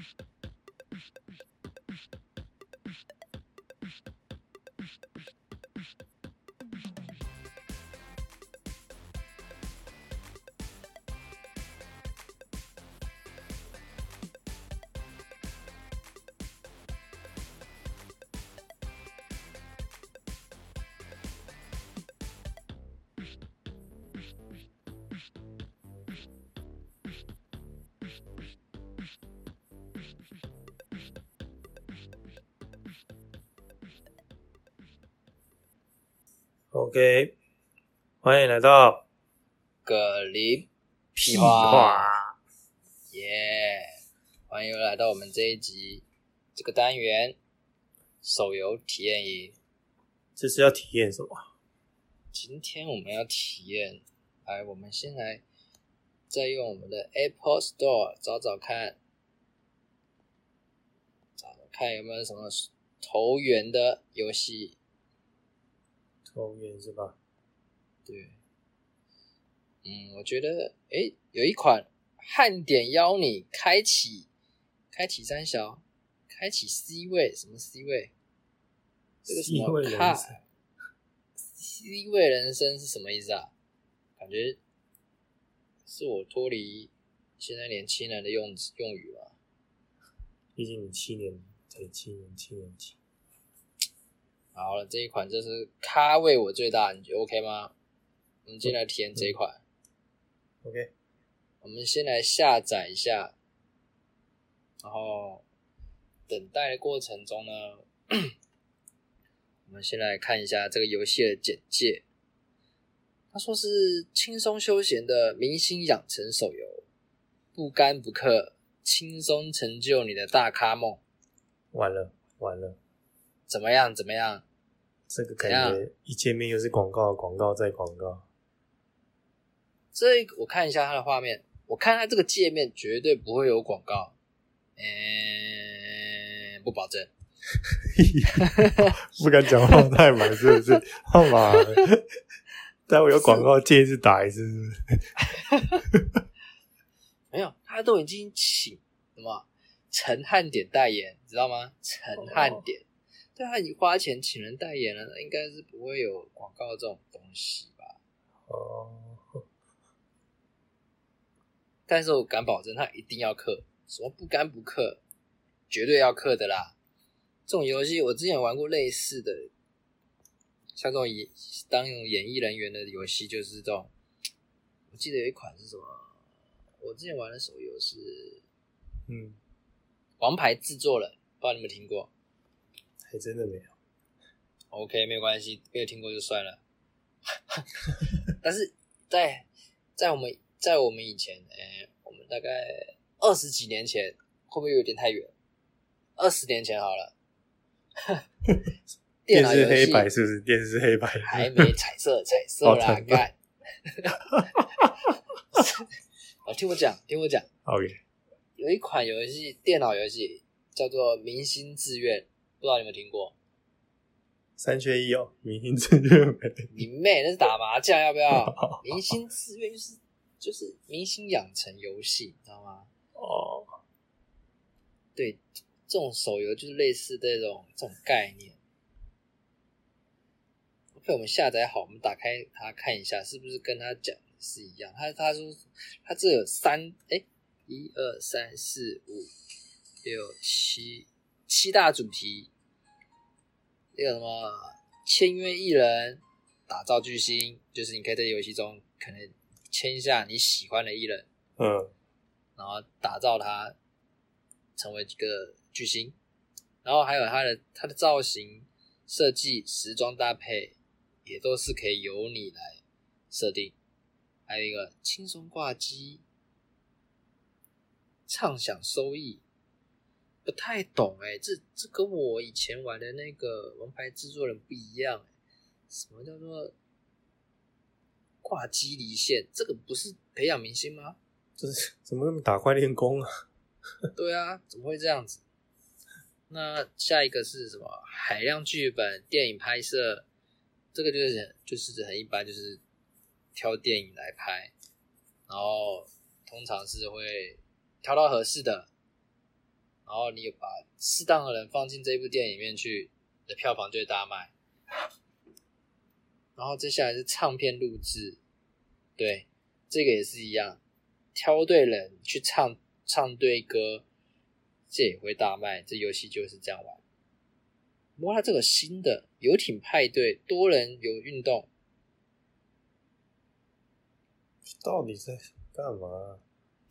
Psst. OK，欢迎来到格林屁话，话。耶！欢迎来到我们这一集这个单元手游体验营。这是要体验什么？今天我们要体验，来，我们先来再用我们的 Apple Store 找找看，找找看有没有什么投缘的游戏。投缘是吧？对，嗯，我觉得，诶，有一款汉典邀你开启，开启三小，开启 C 位，什么 C 位？这个什 C 位人卡 C 位人生是什么意思啊？感觉是我脱离现在年轻人的用用语吧？毕竟你七年才七年，七年级。好了，这一款就是咖位我最大，你觉得 OK 吗？我们今天来体验这一款。OK，我们先来下载一下，然后等待的过程中呢，我们先来看一下这个游戏的简介。他说是轻松休闲的明星养成手游，不干不氪，轻松成就你的大咖梦。完了完了，怎么样？怎么样？这个感觉一见面又是广告，广告再广告。这个我看一下它的画面，我看它这个界面绝对不会有广告，嗯，不保证。不敢讲话太满，是不是？他妈的，待会有广告借一次打一次，是不是？没有，他都已经请什么陈汉典代言，知道吗？陈汉典，对他已经花钱请人代言了，那应该是不会有广告这种东西吧？哦，但是我敢保证，他一定要氪，什么不干不氪，绝对要氪的啦。这种游戏我之前玩过类似的，像这种演当那种演艺人员的游戏，就是这种。我记得有一款是什么？我之前玩的手游是嗯，王牌制作人，不知道你们听过还真的没有。？OK，没有关系，没有听过就算了。但是在在我们在我们以前，哎、我们大概二十几年前，会不会有点太远？二十年前好了，电脑游戏黑白是不是？电视黑白还没彩色，彩色啦，哦彩色干！哦，听我讲，听我讲，OK，有一款游戏，电脑游戏叫做《明星志愿》，不知道你们听过？三缺一哦，明星志愿你妹，那是打麻将，要不要？明星志愿就是就是明星养成游戏，你知道吗？哦，对，这种手游就是类似这种这种概念。OK，我们下载好，我们打开它看一下，是不是跟他讲的是一样？他他说他这有三哎，一二三四五六七七大主题，那个什么签约艺人，打造巨星，就是你可以在游戏中可能签下你喜欢的艺人，嗯，然后打造他成为一个巨星，然后还有他的他的造型设计、时装搭配，也都是可以由你来设定。还有一个轻松挂机，畅享收益，不太懂哎、这这跟我以前玩的那个王牌制作人不一样、欸、什么叫做挂机离线？这个不是培养明星吗？这是怎么那么打怪练功啊？对啊，怎么会这样子？那下一个是什么？海量剧本、电影拍摄，这个就是就是很一般，就是挑电影来拍，然后通常是会挑到合适的，然后你有把适当的人放进这部电影里面去，你的票房就会大卖。然后接下来是唱片录制，对，这个也是一样，挑对人去唱唱对歌，这也会大卖。这游戏就是这样玩。不过它这个新的游艇派对，多人游运动，到底在干嘛？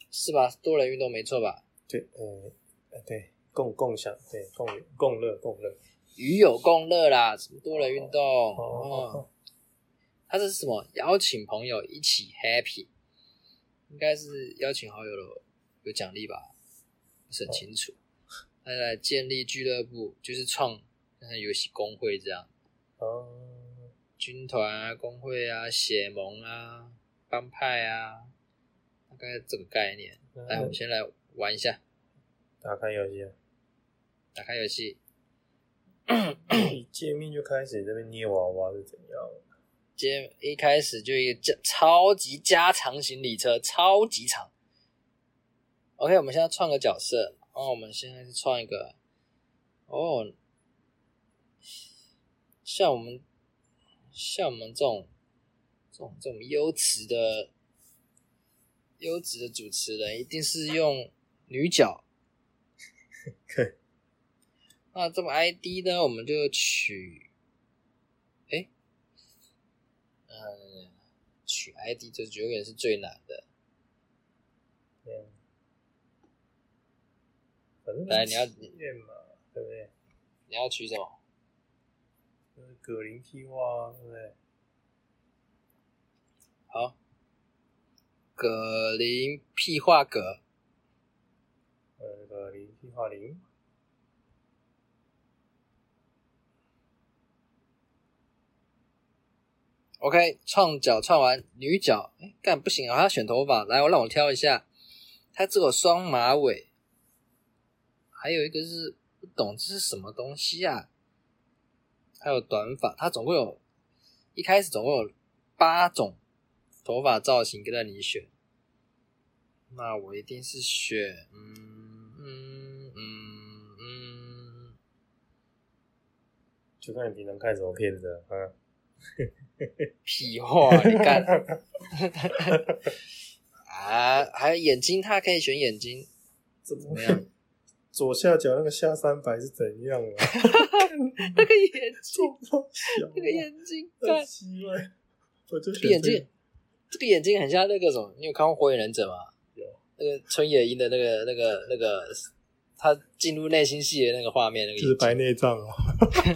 是吧？多人运动没错吧？对，呃，呃对，共共享，对，共共乐共乐。与友共乐啦，什么多人运动？哦哦，它这是什么？邀请朋友一起 happy，应该是邀请好友的有奖励吧？不是很清楚。再来建立俱乐部，就是创像游戏工会这样，哦，军团啊、工会啊、血盟啊、帮派啊，大概这个概念。来，我们先来玩一下，打开游戏啊，打开游戏。一 界面就开始这边捏娃娃是怎样？接一开始就一个加超级加长行李车，超级长。OK，我们现在创个角色，然后我们现在是创一个，哦，像我们像我们这种这种这种优质的优质的主持人，一定是用女角。对，那这么 ID 呢，我们就取，哎，嗯，取 ID 这永远是最难的。对，反正来你要验嘛，对不对？你要取什么？就是葛林屁话，对不对？好，葛林屁话葛，林屁话零，OK，创角创完女角，哎，干不行啊，我要选头发，来，我让我挑一下，它这个双马尾，还有一个是不懂这是什么东西啊？还有短发，它总共有，一开始总共有八种头发造型跟着你选，那我一定是选，嗯就看你平常看什么片子啊。屁话，你看 啊？还有眼睛，他可以选眼睛，怎么样？左下角那个下三百是怎样啊？那个眼睛，那个眼睛，很干奇怪。我眼睛，这个眼睛很像那个什么？你有看过《火影忍者》吗？有。那个春野樱的那个、那个、那个，他进入内心戏的那个画面，那个就是白内障哦。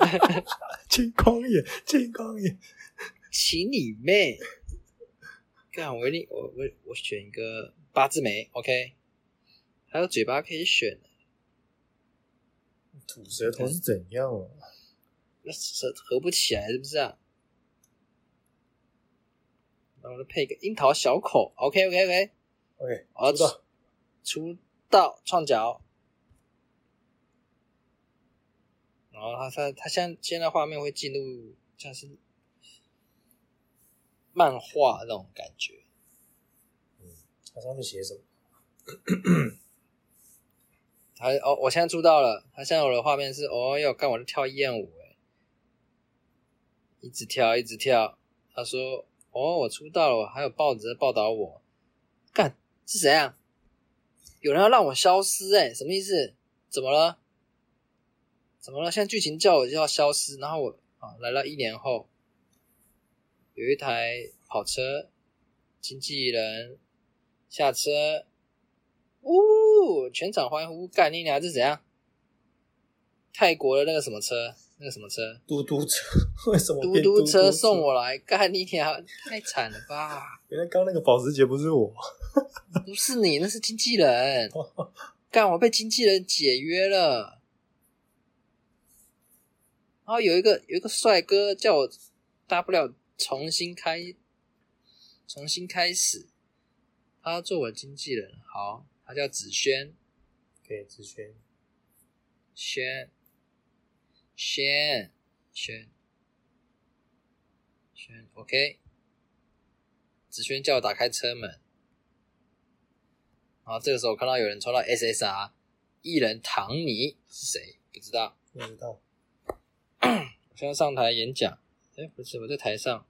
青光眼，青光眼，请你妹！干，我一定，我我我选一个八字眉，OK？还有嘴巴可以选，吐舌头是怎样啊？那舌合不起来是不是啊？那我就配个樱桃小口，OK OK OK。OK，好知道。出道创角，然后他他他现在现在画面会进入像是漫画那种感觉，嗯它上面写什么？他哦，我现在出道了，他现在我的画面是哦哟，干我在跳艳舞哎，一直跳一直跳，他说哦我出道了，我还有报纸在报道我，干是谁啊？有人要让我消失哎、什么意思？怎么了？怎么了？现在剧情叫我就要消失，然后我啊来到一年后，有一台跑车，经纪人下车，呜，全场欢呼，干你娘这是怎样？泰国的那个什么车？那个什么车？嘟嘟车？为什么嘟变嘟嘟车送？我来，干你娘！太惨了吧！原来刚刚那个保时捷不是我。不是你，那是经纪人。干，我被经纪人解约了。然后有一个有一个帅哥叫我大不了重新开，重新开始。他做我经纪人，好，他叫子轩，给子轩，轩，轩，轩，轩，OK。子轩叫我打开车门，然后这个时候我看到有人抽到 SSR，艺人唐尼是谁？不知道。不知道。我现在上台演讲，哎，不是我在台上，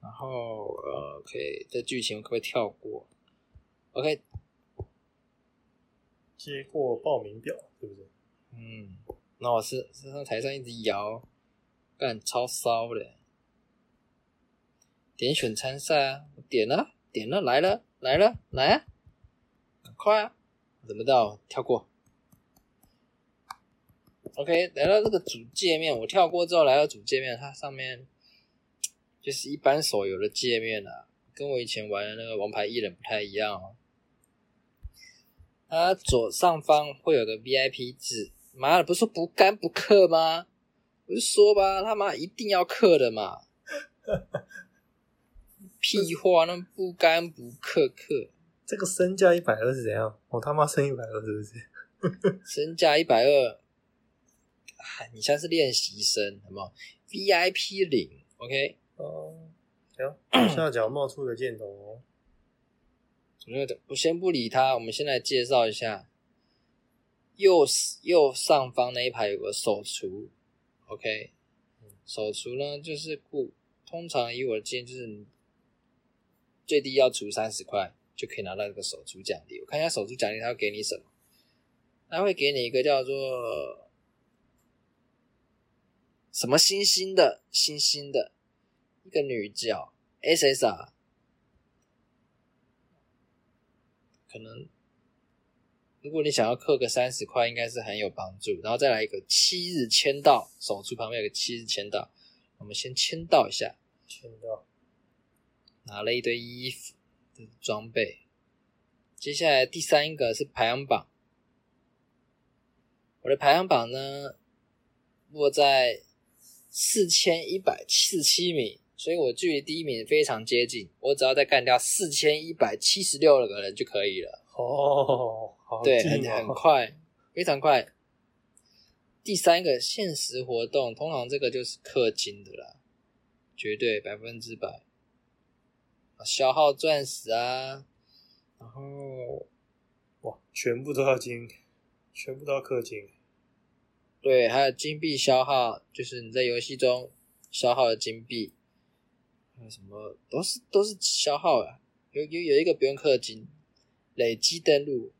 然后呃，OK，这剧情我可不可以跳过？OK，接过报名表，对不对？嗯，那我是是上台上一直摇，干超骚的。点选参赛啊，我点了，点了，来了，来了，来啊，赶快啊！怎么到？跳过。OK，来到这个主界面，我跳过之后来到主界面，它上面就是一般手游的界面啊，跟我以前玩的那个王牌艺人不太一样哦。它左上方会有个 VIP 字，妈的，不是说不干不氪吗？我就说吧，他妈一定要氪的嘛。屁话，那不干不氪氪，这个身价一百二是怎样？我他妈升一百二是不是？身价一百二，你像是练习生，好不好？VIP 零，OK。哦，行，左 下角冒出个箭头哦。左下角，我先不理他，我们先来介绍一下，右右上方那一排有个手厨，OK。手厨呢，就是顾，通常以我的经验就是。最低要除三十块就可以拿到这个手厨奖励。我看一下手厨奖励，他会给你什么？他会给你一个叫做什么星星的星星的一个女角 SSR，可能如果你想要氪个三十块，应该是很有帮助。然后再来一个七日签到，手出旁边有个七日签到，我们先签到一下，签到。拿了一堆衣服的装备，接下来第三个是排行榜。我的排行榜呢落在四千一百七十七名，所以我距离第一名非常接近。我只要再干掉四千一百七十六个人就可以了。哦，对，很很快，非常快。第三个限时活动，通常这个就是氪金的啦，绝对百分之百。消耗钻石啊，然后哇，全部都要金，全部都要氪金。对，还有金币消耗，就是你在游戏中消耗的金币，还有什么都是都是消耗啊。有有有一个不用氪金，累积登录。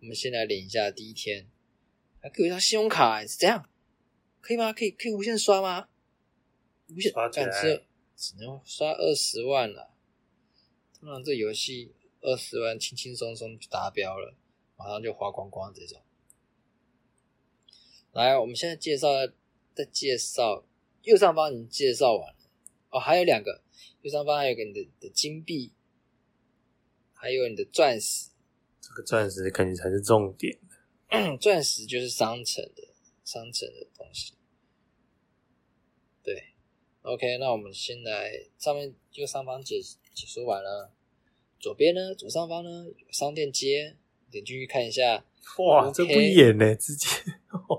我们先来领一下第一天，还给我一张信用卡，是这样，可以吗？可以可以无限刷吗？无限刷起来只能刷二十万了。通常这游戏二十万轻轻松松就达标了，马上就花光光这种。来，我们现在介绍，再介绍右上方已经介绍完了哦，还有两个，右上方还有个你的的金币，还有你的钻石。这个钻石肯定才是重点。钻石就是商城的商城的东西。对，OK，那我们先来上面右上方解。解说完了，左边呢？左上方呢？有商店街，点进去看一下。哇，这不演呢，直接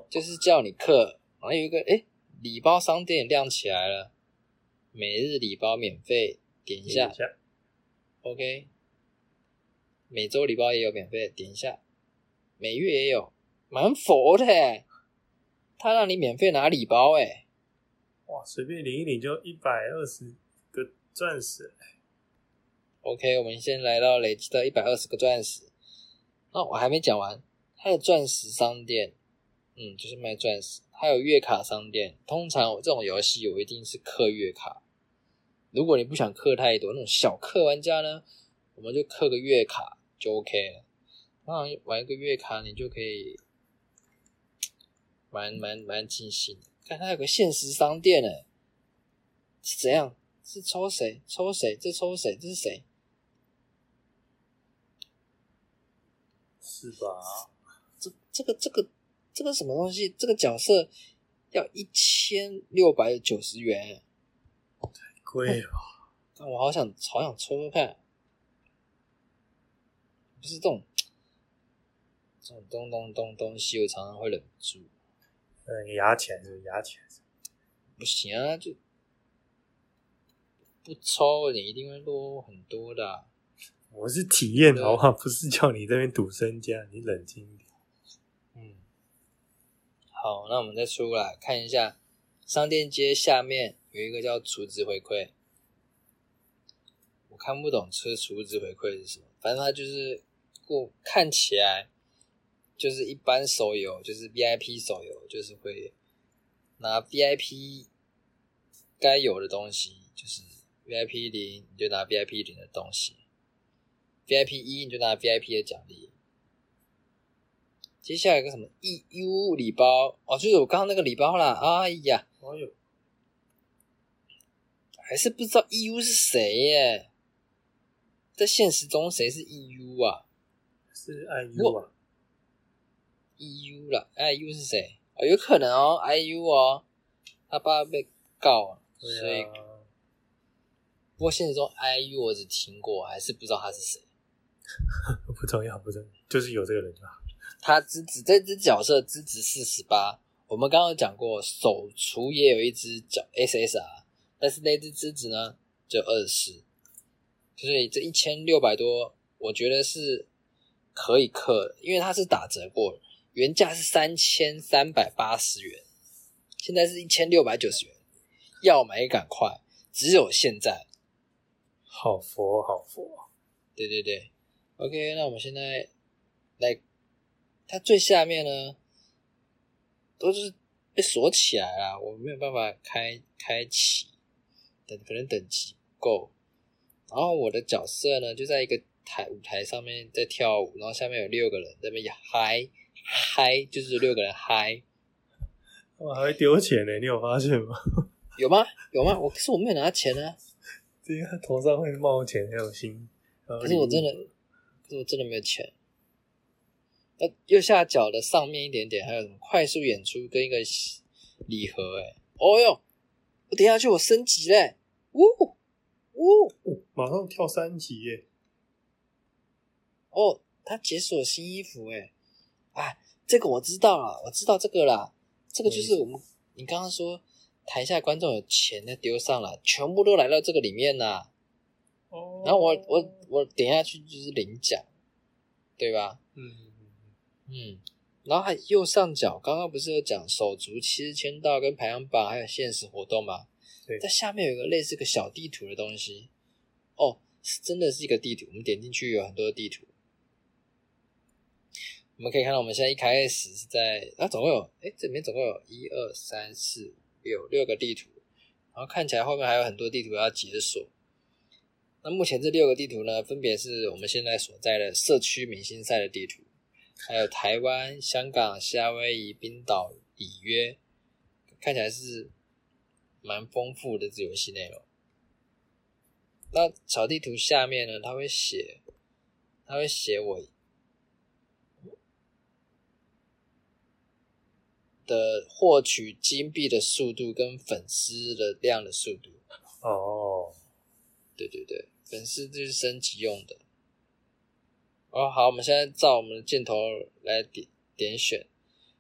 就是叫你氪。然后有一个哎，礼包商店亮起来了，每日礼包免费，点一下。OK，每周礼包也有免费，点一下。每月也有，蛮佛的。他让你免费拿礼包，哎，哇，随便领一领就一百二十个钻石。OK，我们先来到累积的一百二十个钻石。那我还没讲完，他的钻石商店，嗯，就是卖钻石。还有月卡商店。通常我这种游戏，我一定是氪月卡。如果你不想氪太多，那种小氪玩家呢，我们就氪个月卡就 OK 了。那玩一个月卡，你就可以蛮蛮蛮尽兴的。看，它有个限时商店呢，是怎样？是抽谁？抽谁？这抽谁？这是谁？是吧？这这个这个这个什么东西？这个角色要一千六百九十元，太贵了。但我好想好想抽抽看，不是这种这种东东东东西，我常常会忍不住。嗯，牙钱是牙钱，不行啊，就不抽，你一定会落很多的。我是体验好不好？不是叫你这边赌身家，你冷静一点。好，那我们再出来看一下，商店街下面有一个叫储值回馈，我看不懂这储值回馈是什么，反正它就是过看起来就是一般手游，就是 VIP 手游，就是会拿 VIP 该有的东西，就是 VIP 零你就拿 VIP 零的东西，VIP 一你就拿 VIP 的奖励。接下来一个什么 EU 礼包哦，就是我刚刚那个礼包啦。哎呀，哎呦，还是不知道 EU 是谁耶？在现实中谁是 EU 啊是 IU 啊，？EU 啦，IU 是谁？哦，有可能哦，IU 哦，他爸被告了，所以啊，不过现实中 IU 我只听过，还是不知道他是谁。不重要，不重要，就是有这个人就好。他资质这只角色资质四十八，我们刚刚有讲过，手厨也有一只角 SSR，但是那只资质呢就二十。四，所以这一千六百多，我觉得是可以克的，因为它是打折过的，原价是三千三百八十元，现在是一千六百九十元，要买赶快，只有现在。好佛，好佛，对对对，OK，那我们现在来，它最下面呢，都是被锁起来了，我没有办法开开启，等可能等级不够。然后我的角色呢，就在一个台舞台上面在跳舞，然后下面有六个人在那边嗨嗨，就是六个人嗨，我，还会丢钱呢，你有发现吗？有吗？有吗？我可是我没有拿钱啊，这个头上会冒钱，还有心。可可是我真的，可是我真的没有钱。呃，右下角的上面一点点，还有什么快速演出跟一个礼盒、哎，哦哟，我等下去我升级嘞，呜呜，哦马上跳三级耶！哦，他解锁新衣服、哎，啊，这个我知道了，我知道这个啦，这个就是我们你刚刚说台下观众有钱的丢上了，全部都来到这个里面啦，哦然后我我我等下去就是领奖，对吧？嗯嗯嗯，然后还右上角，刚刚不是有讲手足七日签到跟排行榜还有限时活动吗？对在下面有一个类似个小地图的东西，哦，是真的是一个地图。我们点进去有很多地图，我们可以看到我们现在一开始是在啊，总共有哎，这里面总共有一二三四六六个地图，然后看起来后面还有很多地图要解锁。那目前这六个地图呢，分别是我们现在所在的社区明星赛的地图。还有台湾、香港、夏威夷、冰岛、里约，看起来是蛮丰富的这游戏内容。那草地图下面呢，它会写，它会写我的获取金币的速度跟粉丝的量的速度。哦，对对对，粉丝就是升级用的。哦，好，我们现在照我们的箭头来点点选，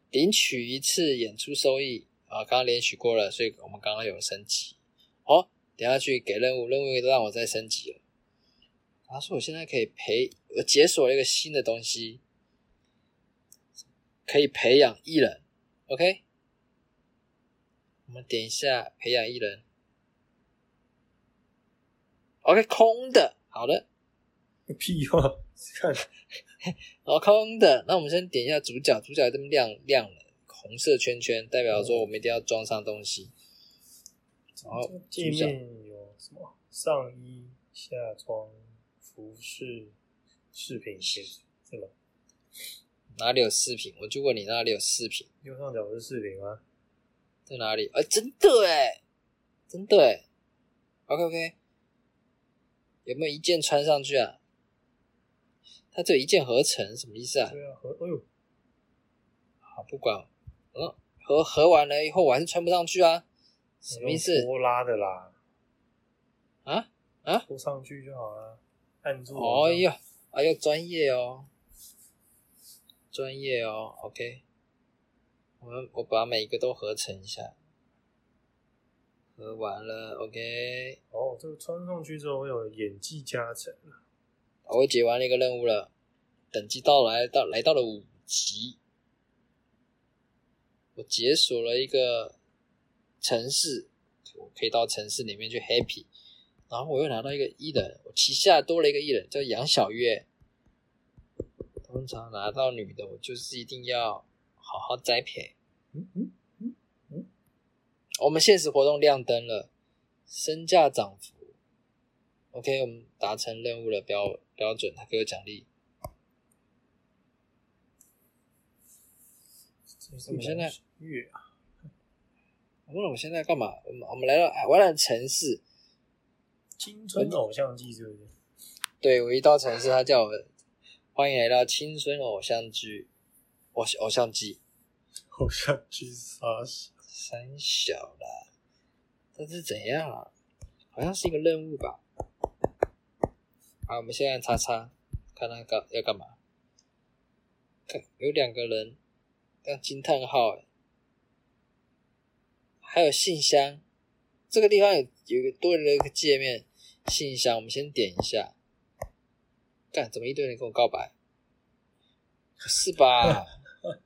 领取一次演出收益啊，刚刚领取过了，所以我们刚刚有升级。哦，等下去给任务，任务让我再升级了。他说我现在可以培，我解锁了一个新的东西，可以培养艺人。OK，我们点一下培养艺人。OK，空的，好的。屁话，看 好，空的。那我们先点一下主角，主角这边亮亮了，红色圈圈代表说我们一定要装上东西。然后界面有什么上衣、下装、服饰、饰品、鞋子，是吗？哪里有饰品？我就问你哪里有饰品，右上角不是饰品吗？在哪里？哎、真的哎，真的哎。OK OK，有没有一件穿上去啊？它只有一键合成，什么意思啊？对啊，合哎呦，好，不管，嗯，合合完了以后我还是穿不上去啊，什么意思拖拉的啦，啊？啊？拖上去就好了，按住。哎，呀，哎呦，专业哦，专业哦，OK，我们我把每一个都合成一下，合完了，OK，哦，这个穿上去之后会有演技加成。我解完了一个任务了，等级到来到来到了五级，我解锁了一个城市，我可以到城市里面去 happy，然后我又拿到一个艺人，我旗下多了一个艺人叫杨小月。通常拿到女的，我就是一定要好好栽培。嗯嗯嗯嗯，我们现实活动亮灯了，身价涨幅。OK，我们达成任务的标标准，他给我奖励。我们现在月啊，我问我们现在干嘛？我们我们来到海湾的城市，青春偶像剧是不是？对我一到城市，他叫我欢迎来到青春偶像剧，偶偶像剧偶像剧啥小？三小啦，这是怎样啊？好像是一个任务吧。好，我们现在叉叉，看他干要干嘛？看有两个人，要惊叹号欸，还有信箱。这个地方有有一个多了一个界面，信箱，我们先点一下。干，怎么一堆人跟我告白？不是吧？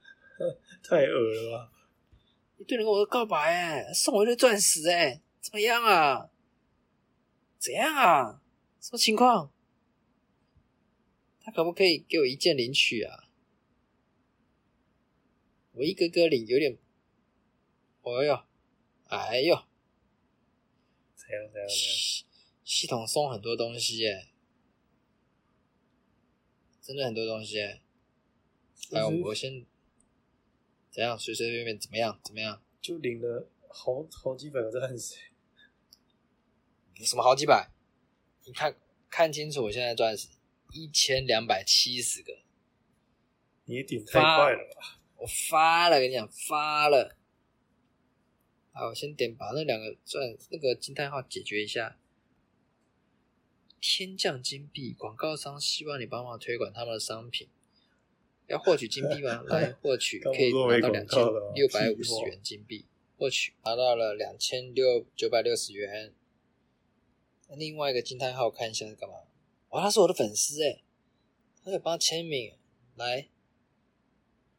太恶了吧！一堆人跟我告白哎，送我一堆钻石哎，怎么样啊？怎样啊？什么情况？他可不可以给我一键领取啊？我一个个领有点，哎呦，哎呦，怎样怎样怎样？系系统送很多东西耶，真的很多东西耶。哎，就是我先怎样随随便便怎么样怎么样？就领了好好几百个钻石，什么好几百？你看看清楚，我现在钻石一千两百七十个，你也顶太快了吧？我发了，跟你讲发了。好，我先点把那两个钻那个惊叹号解决一下。天降金币，广告商希望你帮忙推广他们的商品。要获取金币吗？来获取，可以拿到两千六百五十元金币。获取拿到了两千六九百六十元。那另外一个惊叹号，看一下是干嘛？哇，他是我的粉丝哎，他可以帮他签名。来，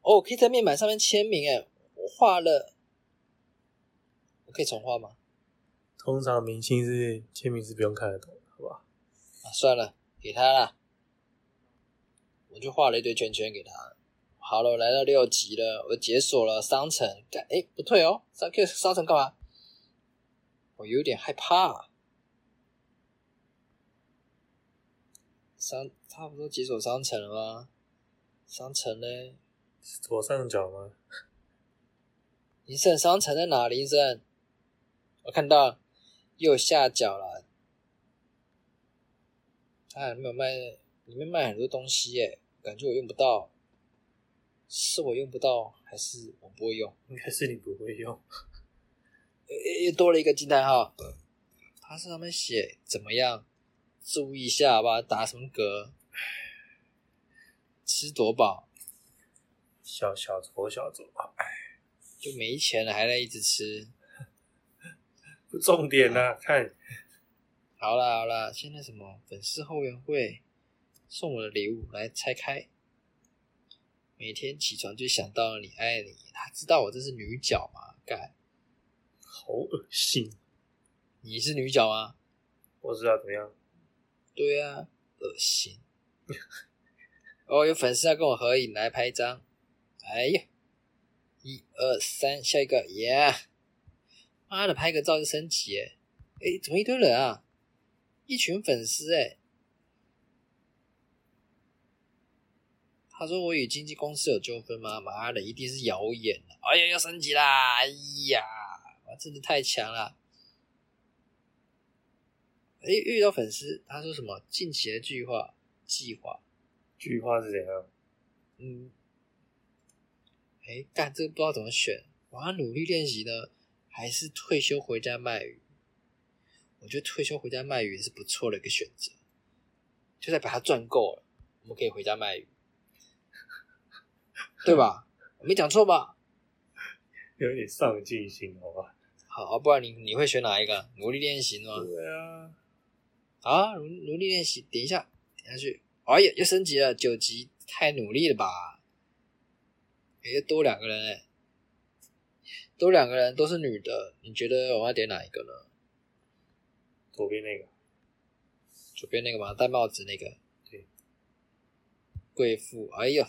哦，可以在面板上面签名哎，我画了，我可以重画吗？通常明星是签名是不用看得懂的，好吧？啊，算了，给他啦。我就画了一堆圈圈给他。好了，我来到六级了，我解锁了商城。干，哎，不退哦，商 Q 商城干嘛？我有点害怕。商差不多几所商城了吗？商城呢？左上角吗？林森商城在哪？林森，我看到右下角了。它里面有卖，里面卖很多东西耶，感觉我用不到。是我用不到，还是我不会用？应该是你不会用。又又多了一个惊叹号。它上面写怎么样？注意一下吧，打什么嗝？吃多饱？小小左小左，哎，就没钱了，还在一直吃。不重点啦、看好啦好啦，现在什么粉丝后援会送我的礼物来拆开。每天起床就想到你爱你，他知道我这是女角吗？干，好恶心，你是女角吗？我知道怎么样。对啊，恶心。哦，有粉丝要跟我合影，来拍一张。哎呀，一二三，下一个，耶、妈的，拍个照就升级！哎，怎么一堆人啊？一群粉丝哎。他说我与经纪公司有纠纷吗？妈的，一定是谣言啊哎呀，要升级啦！哎呀，我，真的太强了。哎，遇到粉丝，他说什么近期的计划计划？句话是怎样？嗯，哎，干这个不知道怎么选，我要努力练习呢，还是退休回家卖鱼？我觉得退休回家卖鱼也是不错的一个选择，就在把它赚够了，我们可以回家卖鱼，对吧？我没讲错吧？有点上进心，好吧？好，不然你你会选哪一个？努力练习吗？对啊，啊，努努力练习，点一下，点下去。哎呀，又升级了，九级，太努力了吧？也多两个人哎、多两个人都是女的，你觉得我要点哪一个呢？左边那个，左边那个吗？戴帽子那个？对。贵妇，哎呦，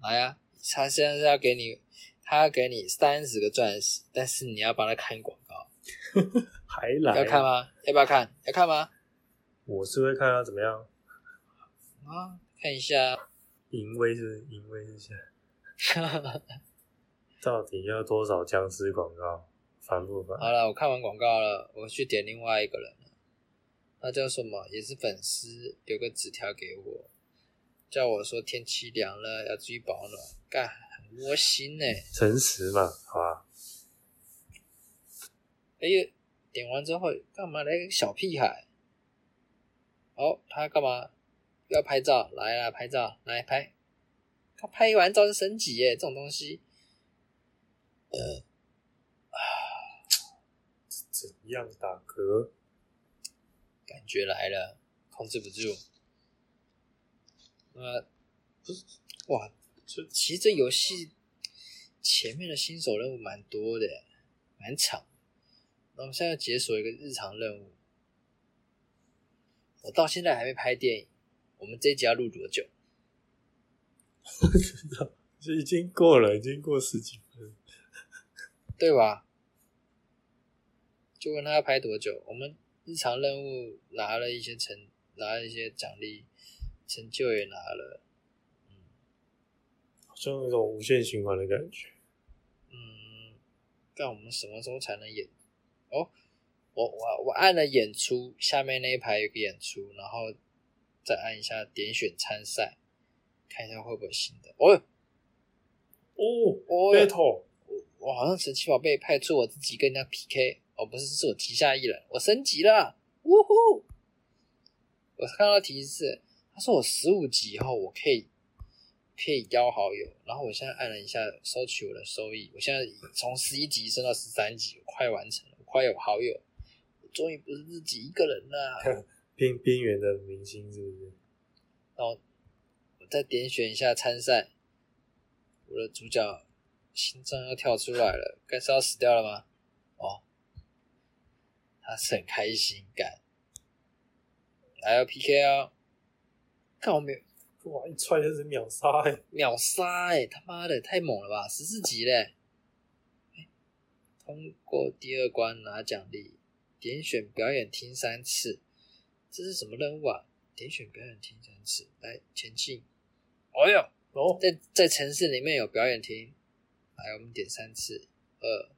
来啊！他现在是要给你，他要给你三十个钻石，但是你要帮他看广告，还来？要看吗？要不要看？要看吗？我是会看啊怎么样啊？看一下，淫威是淫威一下，到底要多少僵尸广告？烦不烦？好了，我看完广告了，我去点另外一个人了。他叫什么？也是粉丝，留个纸条给我，叫我说天气凉了要注意保暖。干，很窝心呢。诚实嘛，好吧。哎呀，点完之后干嘛来个小屁孩？哦，他干嘛？要拍照？来啦，拍照，来拍。他拍完照就升级耶，这种东西。呃。啊怎样打嗝？感觉来了，控制不住。呃，不是，哇，这其实这游戏前面的新手任务蛮多的，蛮长。那我们现在解锁一个日常任务。我到现在还没拍电影。我们这一集要录多久？不知道，这已经过了，已经过十几分，对吧？就问他要拍多久？我们日常任务拿了一些成，拿了一些奖励，成就也拿了，嗯，好像有种无限循环的感觉。嗯，但我们什么时候才能演？哦，我我我按了演出，下面那一排有个演出，然后再按一下点选参赛，看一下会不会新的。哦哦哦，battle，我好像神奇宝贝派出我自己跟人家 PK。哦，不是，是我旗下艺人，我升级了，呜呼！我看到提示，他说我十五级以后我可以可以邀好友，然后我现在按了一下收取我的收益，我现在从十一级升到十三级，快完成了，快有好友，我终于不是自己一个人了。边边缘的明星是不是？然后我再点选一下参赛，我的主角心脏要跳出来了，该是要死掉了吗？哦。他是很开心，感，来要 PK 啊！看我没有，哇，一踹就是秒杀哎，秒杀哎，他妈的太猛了吧！十四级嘞，通过第二关拿奖励，点选表演厅三次，这是什么任务啊？点选表演厅三次，来前进。哦哟，哦，在在城市里面有表演厅，来我们点三次，二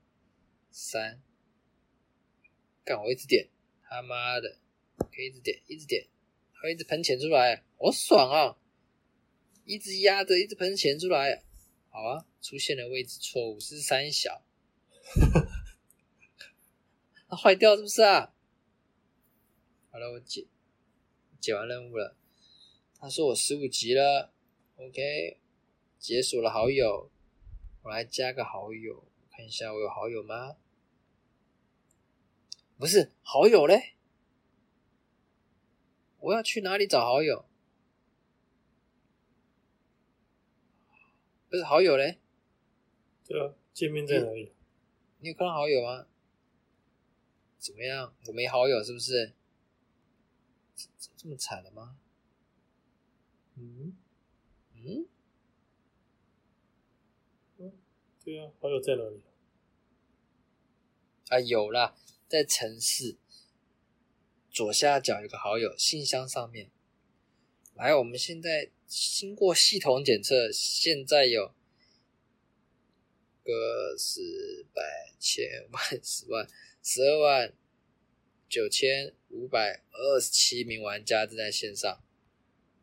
三。干我一直点，他妈的，可以一直点，一直点，会一直喷钱出来，好爽啊！一直压着，一直喷钱出来，好啊！出现了位置错误，是三小，它 坏掉是不是啊？好了，我解解完任务了，他说我十五级了，OK，解锁了好友，我来加个好友，看一下我有好友吗？不是好友嘞，我要去哪里找好友？不是好友嘞？对啊，见面在哪里？你有看到好友吗？怎么样？我没好友是不是？这么惨了吗？嗯嗯嗯，对啊，好友在哪里？啊，有了。在城市左下角有个好友信箱上面，来，我们现在经过系统检测，现在有个十百千万十万十二万九千五百二十七名玩家正在线上。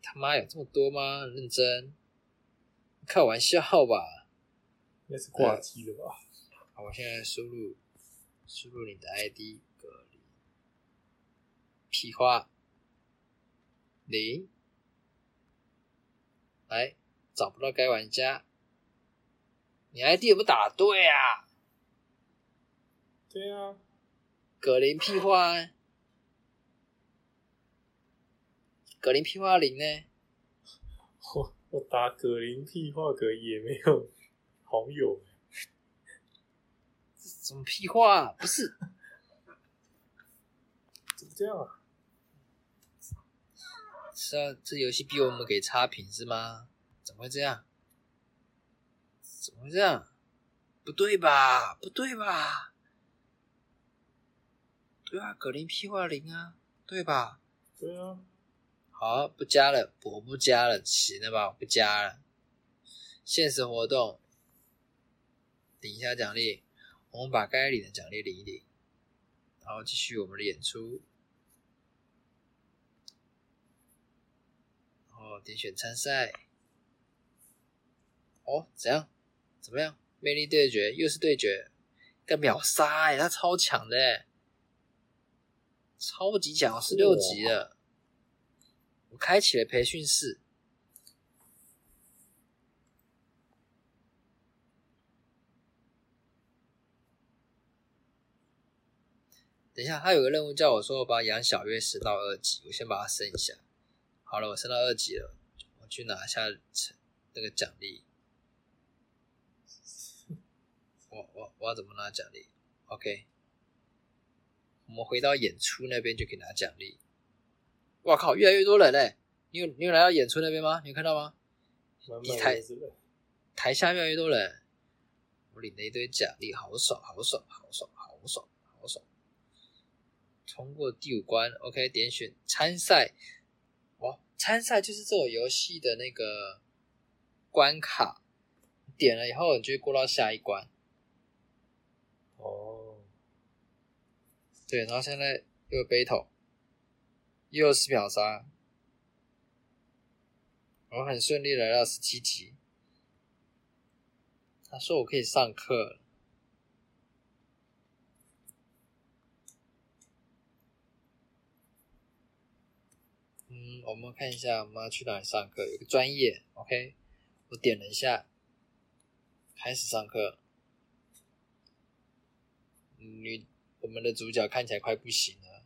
他妈有这么多吗？认真？开玩笑吧？应该是挂机了吧？好，我现在输入。输入你的 ID，隔离，屁话，零，来，找不到该玩家，你 ID 也不打对啊？对啊，葛林屁话，葛林屁话零呢？我我打葛林屁话葛也没有好友。什么屁话？不是，怎么这样啊？是啊，这游戏逼我们给差评是吗？怎么会这样？怎么会这样？不对吧？不对吧？对啊，格林屁话零啊，对吧？对啊，好，不加了，我不加了，行了吧？我不加了。限时活动，领一下奖励，我们把该领的奖励领一领，然后继续我们的演出。然后点选参赛。哦，怎样？怎么样？魅力对决又是对决，个秒杀哎，他超强的哎，超级强，十六级了。我开启了培训室。等一下，他有个任务叫我说我把养小月升到二级，我先把它升一下。好了，我升到二级了，我去拿下那个奖励。要怎么拿奖励？OK，我们回到演出那边就可以拿奖励。哇靠，越来越多人嘞！你有你有来到演出那边吗？你有看到吗？一台台下越来越多人，我领了一堆奖励，好爽，好爽，好爽，好爽，好爽！通过第五关，OK，点选参赛。哇，参赛就是这种游戏的那个关卡，点了以后你就会过到下一关。哦，对，然后现在又有 battle，又是秒杀，我很顺利来到十七级。他说我可以上课了。嗯，我们看一下我们要去哪里上课，有个专业，OK，我点了一下，开始上课。女，我们的主角看起来快不行了。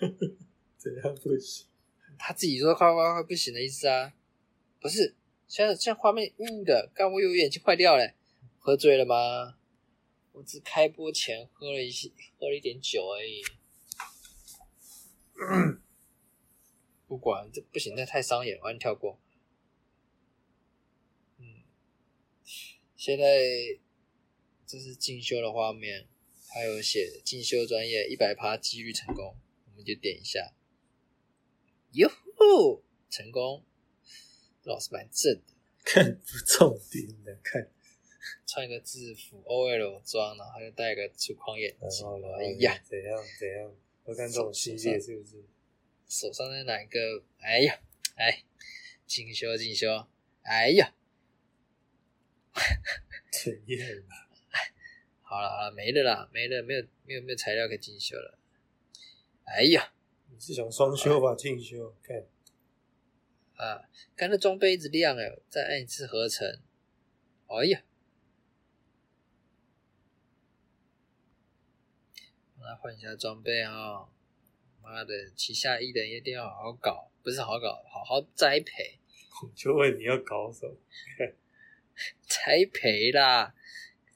怎样不行？他自己说快快快不行的意思啊？不是，现在现在画面雾的，刚我有眼睛坏掉了，喝醉了吗？我只开播前喝了一些，喝了一点酒而已。不管这不行，这太伤眼，我跳过。嗯，现在这是进修的画面，还有写进修专业一百趴几率成功，我们就点一下。哟吼，成功！老师蛮正的，看不重点的看，穿一个制服 OL 装，然后又戴个粗框眼镜。哎呀，怎样怎样？要看这种系列是不是？手上的哪一个？哎呀，哎，进修进修，哎呀，怎样好了好了，没了啦，没了，没有没有没有材料可以进修了。哎呀，你是想双修吧？进修看啊，看那装备一直亮哎，再按一次合成。哎呀，来换一下装备啊！妈的，旗下艺人一定要好好搞，不是好好搞，好好栽培。我就问你要搞什么？栽培啦，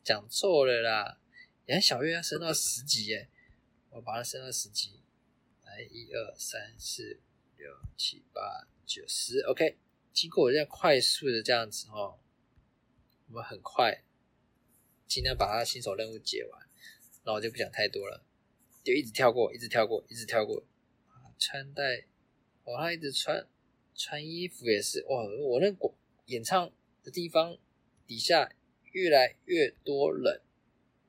讲错了啦。你看小月要升到十级耶，我把它升到十级。来，一二三四五六七八九十，OK。经过我这样快速的这样子哦，我们很快尽量把它新手任务解完，那我就不讲太多了。就一直跳过，一直跳过，一直跳过。穿戴，哦，他一直穿穿衣服也是哇！我那广演唱的地方底下越来越多人，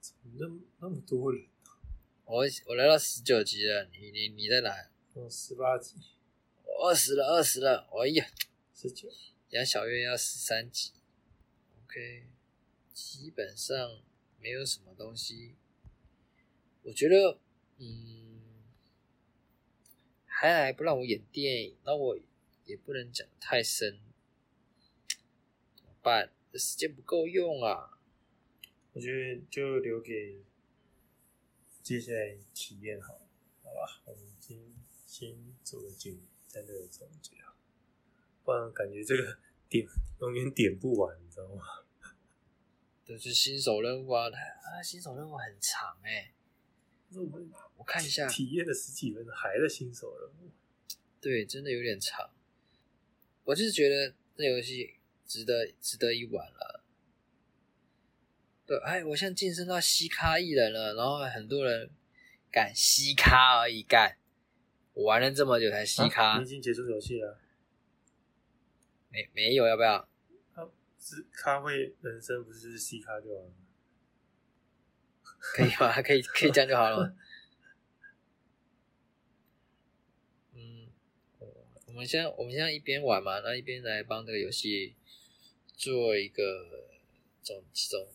怎么那么那么多人？我我来到十九级了，你你你在哪？我十八级，我二十了，二十了，哎呀，十九，杨小月要十三级，OK，基本上没有什么东西，我觉得。嗯，还来不让我演电影，那我也不能讲太深，怎么办？这时间不够用啊！我觉得就留给接下来体验好，好吧？我们先先做个结，在这里总结啊，不然感觉这个 点永远点不完，你知道吗？对。是新手任务啊，啊新手任务很长哎、那我们我看一下，体验了十几分钟，还在新手任务。对，真的有点长。我就是觉得这游戏值得值得一玩了。对，哎，我现在晋升到西咖艺人了，然后很多人干西咖而已干。我玩了这么久才西咖，啊你已经结束游戏了。没没有要不要？是咖位人生不是就是 C 咖就完了？可以吗？可以可以这样就好了？嗯，我我们现在我们现在一边玩嘛，那一边来帮这个游戏做一个总总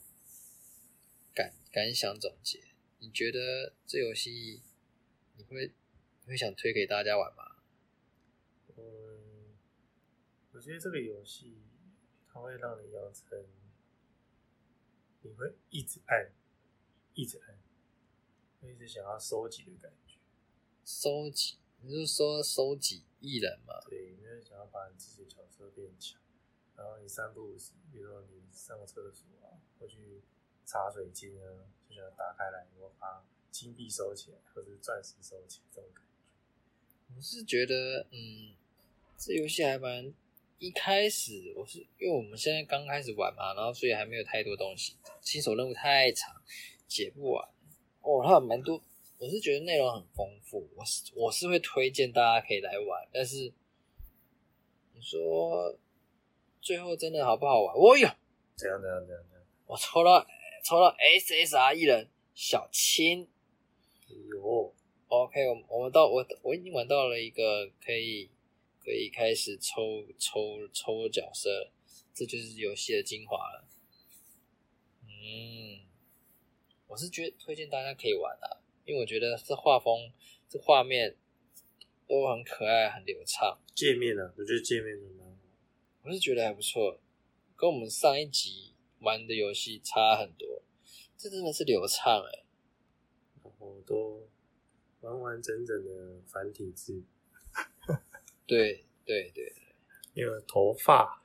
感感想总结。你觉得这游戏你会你会想推给大家玩吗？嗯，我觉得这个游戏它会让你养成，你会一直按，一直按，会一直想要收集的感觉。收集，你是说收集艺人吗？对，你会想要把你自己的角色变强，然后你散步，比如说你上个厕所啊，或去茶水间啊，就想打开来，然后把金币收起来，或者是钻石收起来，这种感觉。我是觉得，嗯，这游戏还蛮一开始我是因为我们现在刚开始玩嘛，然后所以还没有太多东西，新手任务太长，解不完。哦，它有蛮多，我是觉得内容很丰富，我是我是会推荐大家可以来玩，但是你说最后真的好不好玩？我有，怎样怎样怎样怎样？我抽到抽到 SSR 艺人小青。有 OK，我们我们到我我已经玩到了一个可以可以开始抽抽抽角色了，这就是游戏的精华了。嗯，我是觉得推荐大家可以玩啊，因为我觉得这画风、这画面都很可爱、很流畅，界面啊，我觉得界面很蛮好。我是觉得还不错，跟我们上一集玩的游戏差很多。这真的是流畅哎、然后都完完整整的繁体字，对对对，因为头发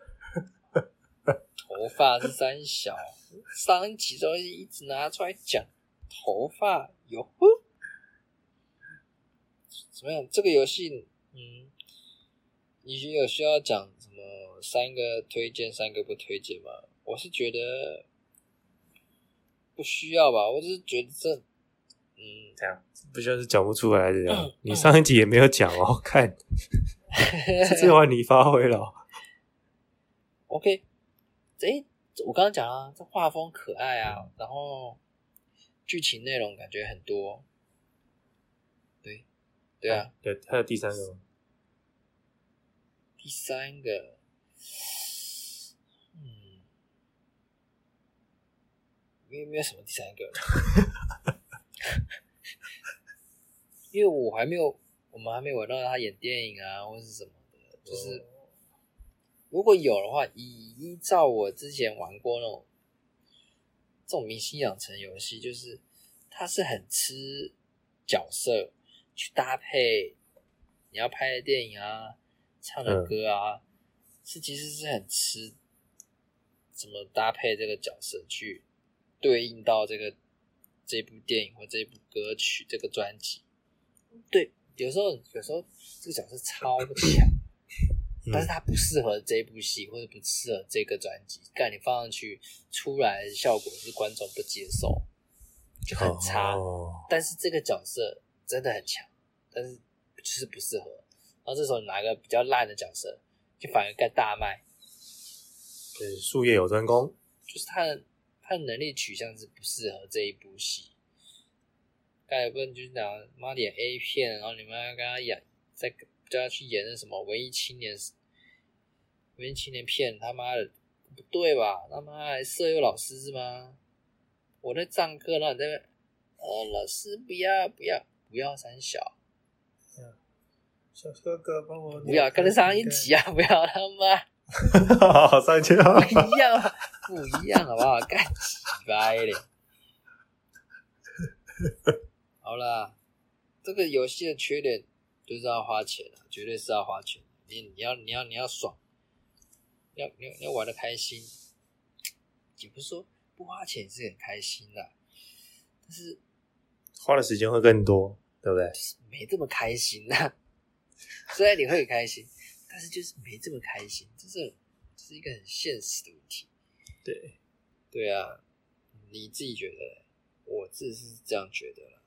头发是三小，上一集都一直拿出来讲头发有，怎么样？这个游戏，嗯，你有需要讲什么三个推荐，三个不推荐吗？我是觉得不需要吧，我只是觉得这，嗯，这样不就是讲不出来这样？你上一集也没有讲哦，看这次换你发挥了哦。OK，诶，我刚刚讲啊，这画风可爱啊，然后剧情内容感觉很多，对，对啊，对，还有第三个吗？第三个，嗯，没有没有什么第三个，因为我还没有，我们还没有玩到他演电影啊，或是什么的，就是。如果有的话，依依照我之前玩过那种这种明星养成游戏，就是它是很吃角色去搭配你要拍的电影啊、唱的歌啊，是其实是很吃怎么搭配这个角色去对应到这个这部电影或这部歌曲、这个专辑。对，有时候有时候这个角色超强。但是他不适合这部戏，或者不适合这个专辑，干你放上去出来的效果是观众不接受，就很差。哦、但是这个角色真的很强，但是就是不适合。然后这时候你拿一个比较烂的角色，就反而干大卖。对，术业有专攻，就是他的他的能力取向是不适合这一部戏。刚才不能就是讲妈演 A 片，然后你们要跟他演再叫他去演那什么文艺青年，文艺青年片，他妈的不对吧？他妈还色诱老师是吗？我在上课，然后你在那，呃，老师不要不要不要三小，小哥哥帮我不要跟上一集啊！不要他妈，好上去啊，不一样，不一样，好不好？干鸡掰嘞！好啦，这个游戏的缺点。就是要花钱的，绝对是要花钱。你你要你要你要爽，要你要你要玩的开心，也不是说不花钱是很开心的，但是花的时间会更多，对不对？没这么开心呐、虽然你会很开心，但是就是没这么开心，这是这是一个很现实的问题。对，对啊，你自己觉得嘞？我自己是这样觉得啦。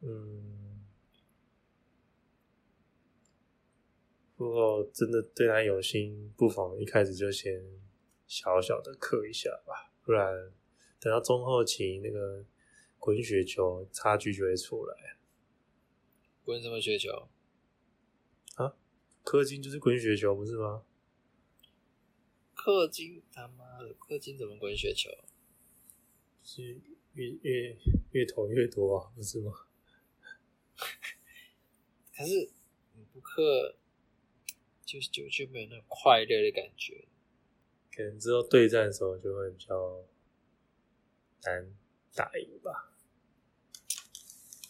嗯，不过真的对他有心，不妨一开始就先小小的刻一下吧，不然等到中后期那个滚雪球差距就会出来。滚什么雪球？氪金就是滚雪球，不是吗？氪金他妈的，氪金怎么滚雪球？是越越越投越多啊，不是吗？可是你不氪，就就就没有那种快乐的感觉。可能之后对战的时候就会比较难打赢吧。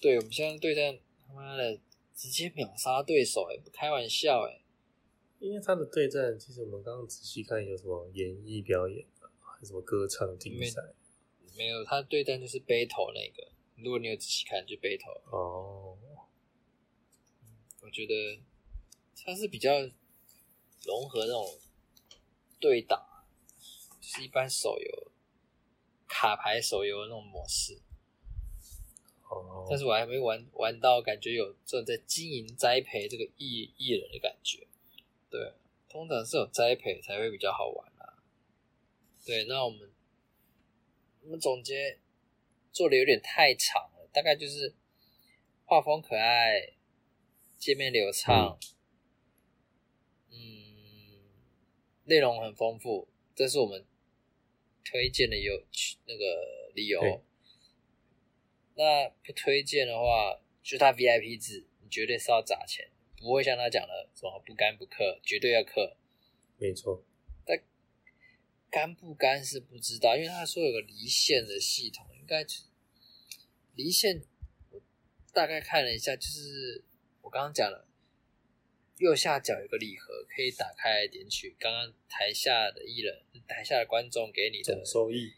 对，我们现在对战他妈的直接秒杀对手、欸，哎，不开玩笑、欸，哎，因为他的对战，其实我们刚刚仔细看有什么演艺表演啊，还有什么歌唱竞赛没有，他对战就是 battle 那个，如果你有仔细看，就 battle。哦。我觉得他是比较融合那种对打，就是一般手游卡牌手游的那种模式。哦，但是我还没玩玩到，感觉有这种在经营栽培这个艺艺人的感觉。对，通常是有栽培才会比较好玩啊。对，那我们我们总结做的有点太长了，大概就是画风可爱，界面流畅，嗯，内容很丰富，这是我们推荐的有那个理由对。那不推荐的话，就他 VIP 制，你绝对是要砸钱，不会像他讲的什么不干不氪，绝对要氪。没错，但干不干是不知道，因为他说有个离线的系统，应该是离线。我大概看了一下，就是我刚刚讲了，右下角有个礼盒，可以打开来点取刚刚台下的艺人、台下的观众给你的总收益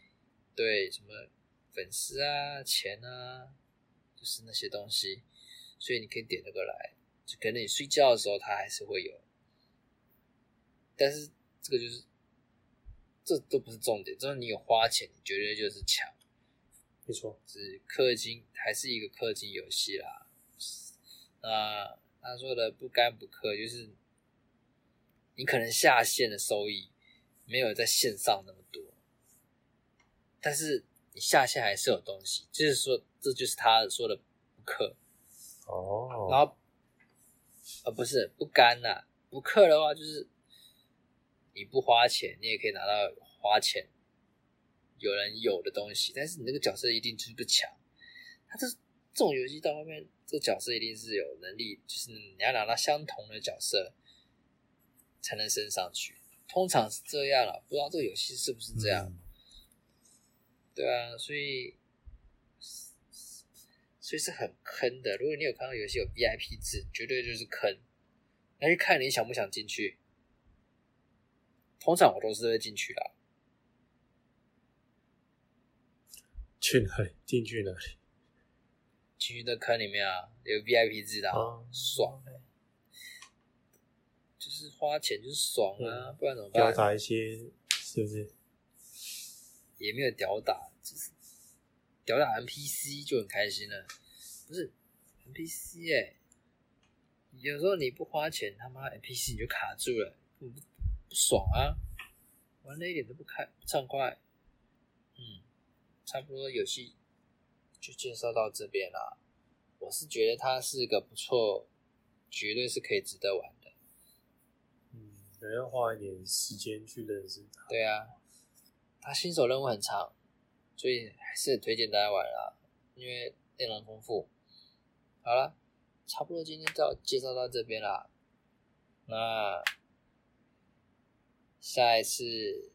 对什么粉丝啊、钱啊，就是那些东西，所以你可以点那个来，就可能你睡觉的时候它还是会有，但是这个就是这都不是重点，只要你有花钱，你绝对就是强。没错，是氪金还是一个氪金游戏啦。那他说的不干不氪，就是你可能下线的收益没有在线上那么多，但是你下线还是有东西，就是说这就是他说的不氪。哦，然后，呃，不是不干呐、不氪的话就是你不花钱，你也可以拿到花钱有人有的东西，但是你那个角色一定就是不强。他这这种游戏到后面，这个角色一定是有能力，就是你要拿到相同的角色才能升上去，通常是这样了，不知道这个游戏是不是这样。嗯对啊，所以所以是很坑的。如果你有看到游戏有 VIP 制，绝对就是坑。那就看你想不想进去。通常我都是会进去的。去哪里？进去哪里？进去的坑里面啊，有 VIP 制的、啊，哦爽欸就是花钱就是爽啊，嗯不然怎么表办？达一些是不是？也没有屌打，就是屌打 NPC 就很开心了。不是 NPC 哎、有时候你不花钱，他妈 NPC 你就卡住了，不不不爽啊，玩的一点都不开不畅快。嗯，差不多游戏就介绍到这边啦。我是觉得它是个不错，绝对是可以值得玩的。嗯，可能要花一点时间去认识它。对啊，它新手任务很长，所以还是很推荐大家玩啦，因为内容丰富。好了，差不多今天到介绍到这边啦。那下一次，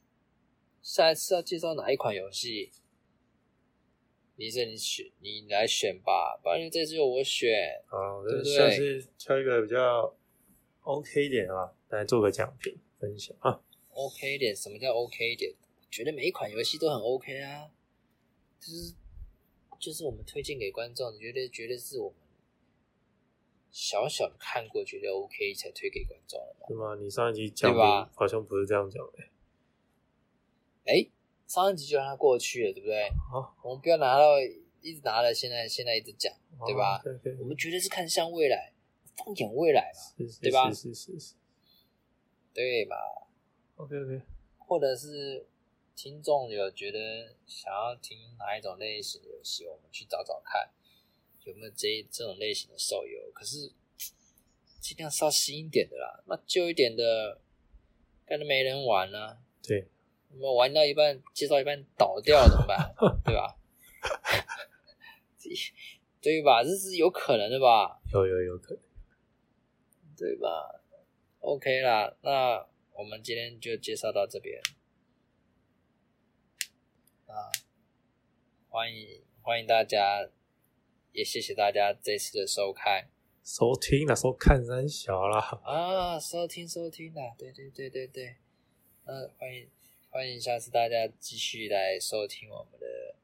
下一次要介绍哪一款游戏？你是你选，你来选吧，不然这次由我选。好，我对下次挑一个比较 OK 一点啊，来做个奖品分享啊。OK 一点，什么叫 OK 一点？觉得每一款游戏都很 OK 啊，就是就是我们推荐给观众，觉得觉得是我们小小的看过，觉得 OK 才推给观众的嘛。是吗？你上一集讲对吧好像不是这样讲的。哎，上一集就让它过去了，对不对？好，我们不要拿到一直拿了，现在现在一直讲，对吧？我们绝对是看向未来，放眼未来嘛，是是对吧是是是是。对嘛？OK OK，或者是听众有觉得想要听哪一种类型的游戏，我们去找找看有没有这这种类型的手游。可是尽量稍新一点的啦，那旧一点的，干的没人玩呢、对，我们玩到一半，介绍一半倒掉怎么办？对吧？对吧？这是有可能的吧？有有有可能。对吧？OK 啦，那我们今天就介绍到这边。啊，欢迎欢迎大家，也谢谢大家这次的收看收听了，收看三小啦。啊，收听收听啦，对对对对对，那欢迎欢迎下次大家继续来收听我们的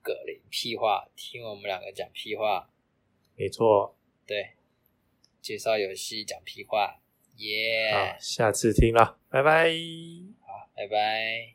葛林屁话，听我们两个讲屁话，没错。对，介绍游戏讲屁话，耶、好，下次听了，拜拜。好，拜拜。